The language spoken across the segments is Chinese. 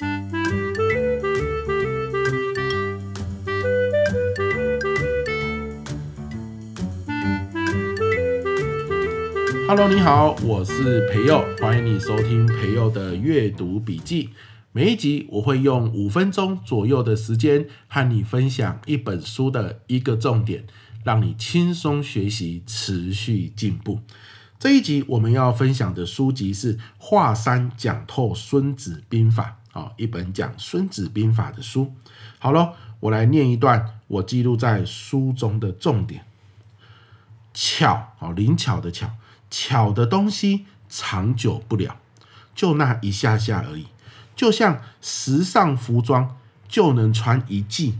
Hello，你好，我是培佑，欢迎你收听培佑的阅读笔记。每一集我会用五分钟左右的时间和你分享一本书的一个重点，让你轻松学习，持续进步。这一集我们要分享的书籍是《华山讲透孙子兵法》啊，一本讲孙子兵法的书。好了，我来念一段我记录在书中的重点：巧，哦，灵巧的巧。巧的东西长久不了，就那一下下而已。就像时尚服装就能穿一季，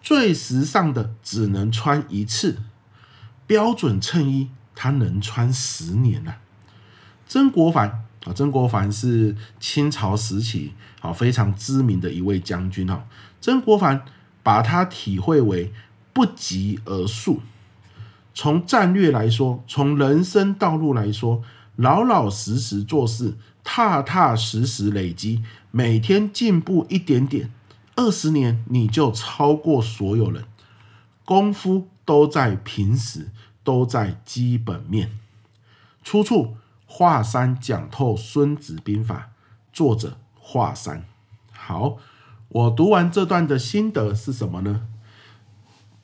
最时尚的只能穿一次。标准衬衣它能穿十年呐。曾国藩啊，曾国藩是清朝时期啊非常知名的一位将军哈。曾国藩把他体会为不急而速。从战略来说，从人生道路来说，老老实实做事，踏踏实实累积，每天进步一点点，二十年你就超过所有人。功夫都在平时，都在基本面。出处《华山讲透孙子兵法》，作者华山。好，我读完这段的心得是什么呢？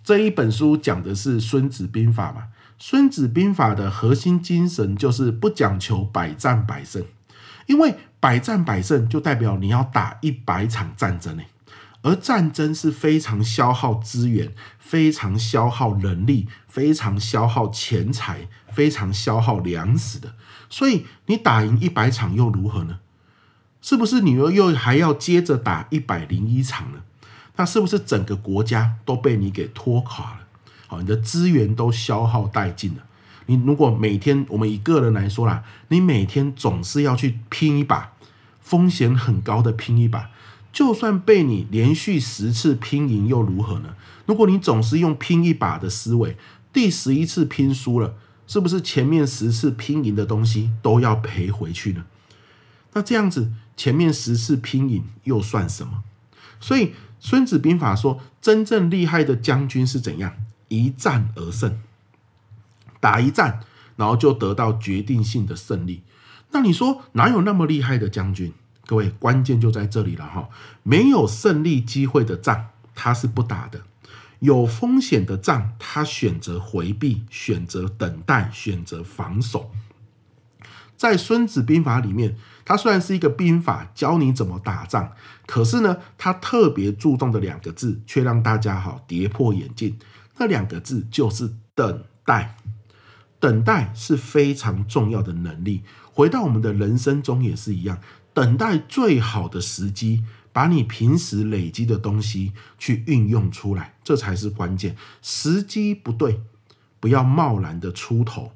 这一本书讲的是《孙子兵法》嘛，《孙子兵法》的核心精神就是不讲求百战百胜，因为百战百胜就代表你要打一百场战争呢，而战争是非常消耗资源、非常消耗人力、非常消耗钱财、非常消耗粮食的，所以你打赢一百场又如何呢？是不是你又又还要接着打一百零一场呢？那是不是整个国家都被你给拖垮了？好，你的资源都消耗殆尽了。你如果每天，我们以个人来说啦，你每天总是要去拼一把，风险很高的拼一把，就算被你连续十次拼赢又如何呢？如果你总是用拼一把的思维，第十一次拼输了，是不是前面十次拼赢的东西都要赔回去呢？那这样子，前面十次拼赢又算什么？所以。《孙子兵法》说，真正厉害的将军是怎样？一战而胜，打一战，然后就得到决定性的胜利。那你说哪有那么厉害的将军？各位，关键就在这里了哈！没有胜利机会的仗，他是不打的；有风险的仗，他选择回避，选择等待，选择防守。在《孙子兵法》里面，它虽然是一个兵法，教你怎么打仗，可是呢，它特别注重的两个字，却让大家哈跌破眼镜。那两个字就是等待。等待是非常重要的能力。回到我们的人生中也是一样，等待最好的时机，把你平时累积的东西去运用出来，这才是关键。时机不对，不要贸然的出头。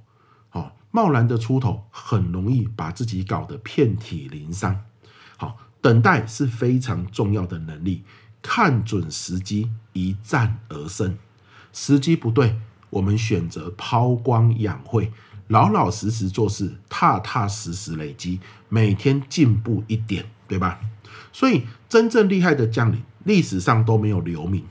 好贸然的出头，很容易把自己搞得遍体鳞伤。好，等待是非常重要的能力，看准时机，一战而胜。时机不对，我们选择抛光养晦，老老实实做事，踏踏实实累积，每天进步一点，对吧？所以，真正厉害的将领，历史上都没有留名，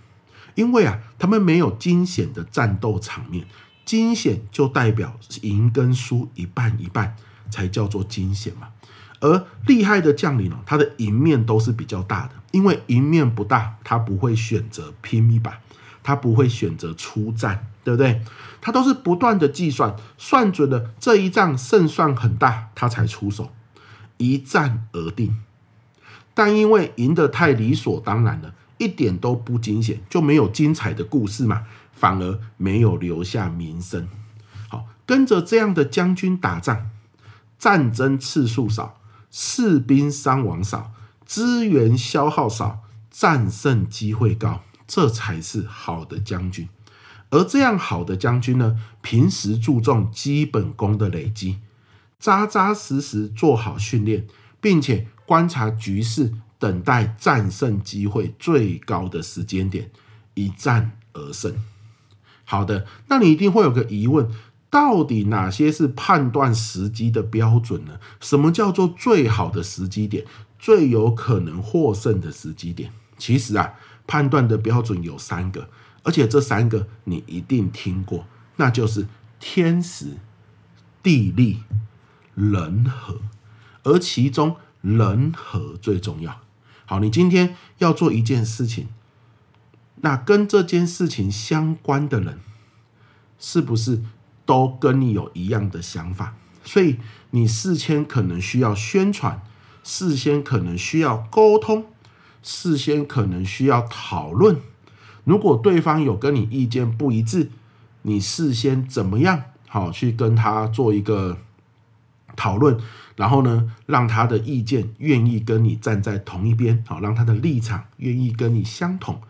因为啊，他们没有惊险的战斗场面。惊险就代表赢跟输一半一半，才叫做惊险嘛。而厉害的将领呢，他的赢面都是比较大的，因为赢面不大，他不会选择拼一把，他不会选择出战，对不对？他都是不断的计算，算准了这一仗胜算很大，他才出手，一战而定。但因为赢得太理所当然了，一点都不惊险，就没有精彩的故事嘛。反而没有留下名声。好，跟着这样的将军打仗，战争次数少，士兵伤亡少，资源消耗少，战胜机会高，这才是好的将军。而这样好的将军呢，平时注重基本功的累积，扎扎实实做好训练，并且观察局势，等待战胜机会最高的时间点，一战而胜。好的，那你一定会有个疑问，到底哪些是判断时机的标准呢？什么叫做最好的时机点？最有可能获胜的时机点。其实啊，判断的标准有三个，而且这三个你一定听过，那就是天时、地利、人和，而其中人和最重要。好，你今天要做一件事情，那跟这件事情相关的人，是不是都跟你有一样的想法？所以你事先可能需要宣传，事先可能需要沟通，事先可能需要讨论。如果对方有跟你意见不一致，你事先怎么样好去跟他做一个讨论？然后呢，让他的意见愿意跟你站在同一边，好，让他的立场愿意跟你相同，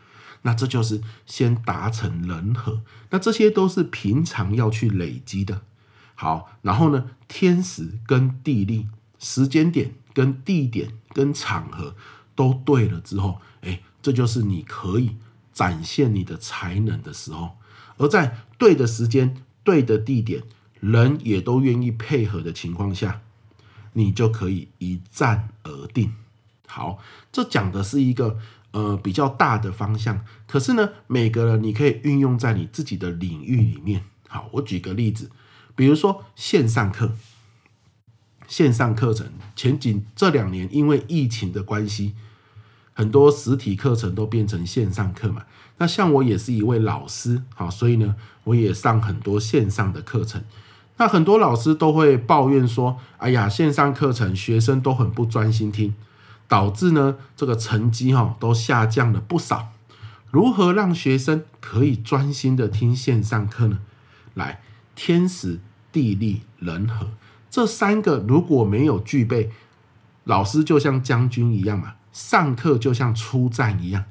那这就是先达成人和，那这些都是平常要去累积的。好，然后呢，天时跟地利、时间点跟地点跟场合都对了之后，哎，这就是你可以展现你的才能的时候。而在对的时间、对的地点，人也都愿意配合的情况下。你就可以一战而定。好，这讲的是一个呃比较大的方向，可是呢，每个人你可以运用在你自己的领域里面。好，我举个例子，比如说线上课，线上课程前几这两年因为疫情的关系，很多实体课程都变成线上课嘛。那像我也是一位老师，好，所以呢，我也上很多线上的课程。那很多老师都会抱怨说：“哎呀，线上课程学生都很不专心听，导致呢这个成绩哈都下降了不少。如何让学生可以专心的听线上课呢？来，天时地利人和这三个如果没有具备，老师就像将军一样嘛，上课就像出战一样。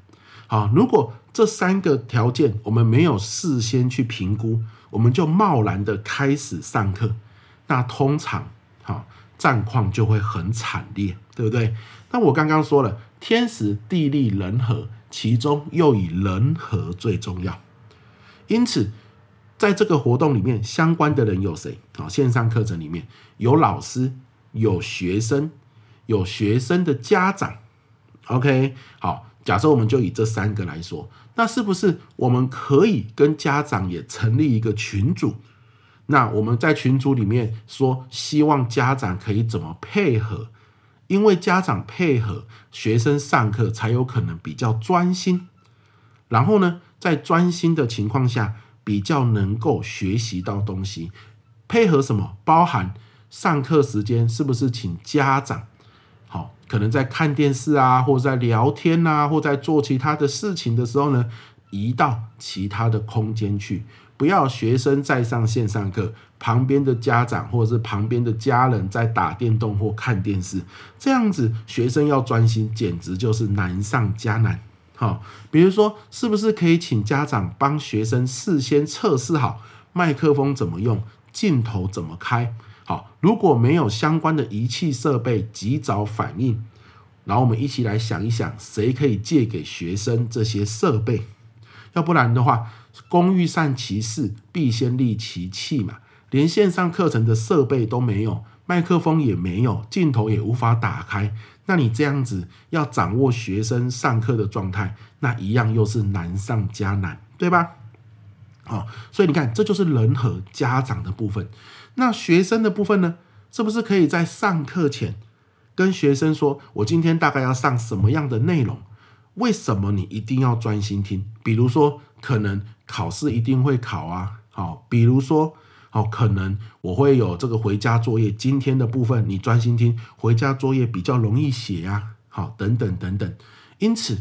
好，如果这三个条件我们没有事先去评估。”我们就贸然的开始上课，那通常好战况就会很惨烈，对不对？那我刚刚说了，天时地利人和，其中又以人和最重要。因此，在这个活动里面，相关的人有谁？好，线上课程里面有老师，有学生，有学生的家长。OK，好。假设我们就以这三个来说，那是不是我们可以跟家长也成立一个群组？那我们在群组里面说，希望家长可以怎么配合？因为家长配合学生上课，才有可能比较专心。然后呢，在专心的情况下，比较能够学习到东西。配合什么？包含上课时间是不是请家长？可能在看电视啊，或者在聊天啊，或在做其他的事情的时候呢，移到其他的空间去，不要学生在上线上课，旁边的家长或者是旁边的家人在打电动或看电视，这样子学生要专心，简直就是难上加难。好，比如说，是不是可以请家长帮学生事先测试好麦克风怎么用，镜头怎么开？如果没有相关的仪器设备及早反应，然后我们一起来想一想，谁可以借给学生这些设备？要不然的话，工欲善其事，必先利其器嘛。连线上课程的设备都没有，麦克风也没有，镜头也无法打开，那你这样子要掌握学生上课的状态，那一样又是难上加难，对吧？好，所以你看，这就是人和家长的部分。那学生的部分呢？是不是可以在上课前跟学生说：“我今天大概要上什么样的内容？为什么你一定要专心听？比如说，可能考试一定会考啊。好，比如说，好，可能我会有这个回家作业，今天的部分你专心听，回家作业比较容易写呀。好，等等等等。因此，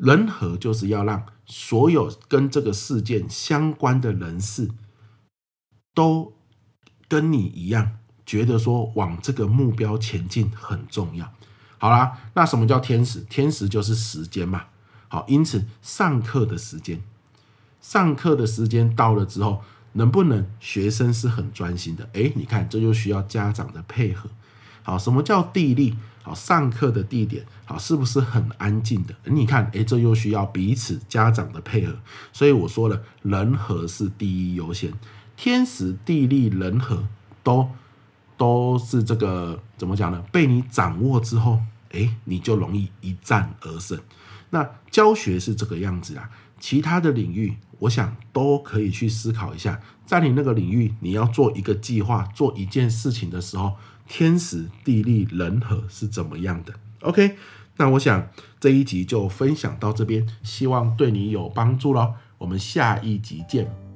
人和就是要让所有跟这个事件相关的人士都。跟你一样，觉得说往这个目标前进很重要。好啦，那什么叫天时？天时就是时间嘛。好，因此上课的时间，上课的时间到了之后，能不能学生是很专心的？诶，你看，这就需要家长的配合。好，什么叫地利？好，上课的地点，好，是不是很安静的？你看，诶，这又需要彼此家长的配合。所以我说了，人和是第一优先。天时地利人和都都是这个怎么讲呢？被你掌握之后，诶，你就容易一战而胜。那教学是这个样子啊，其他的领域，我想都可以去思考一下，在你那个领域，你要做一个计划，做一件事情的时候，天时地利人和是怎么样的？OK，那我想这一集就分享到这边，希望对你有帮助喽。我们下一集见。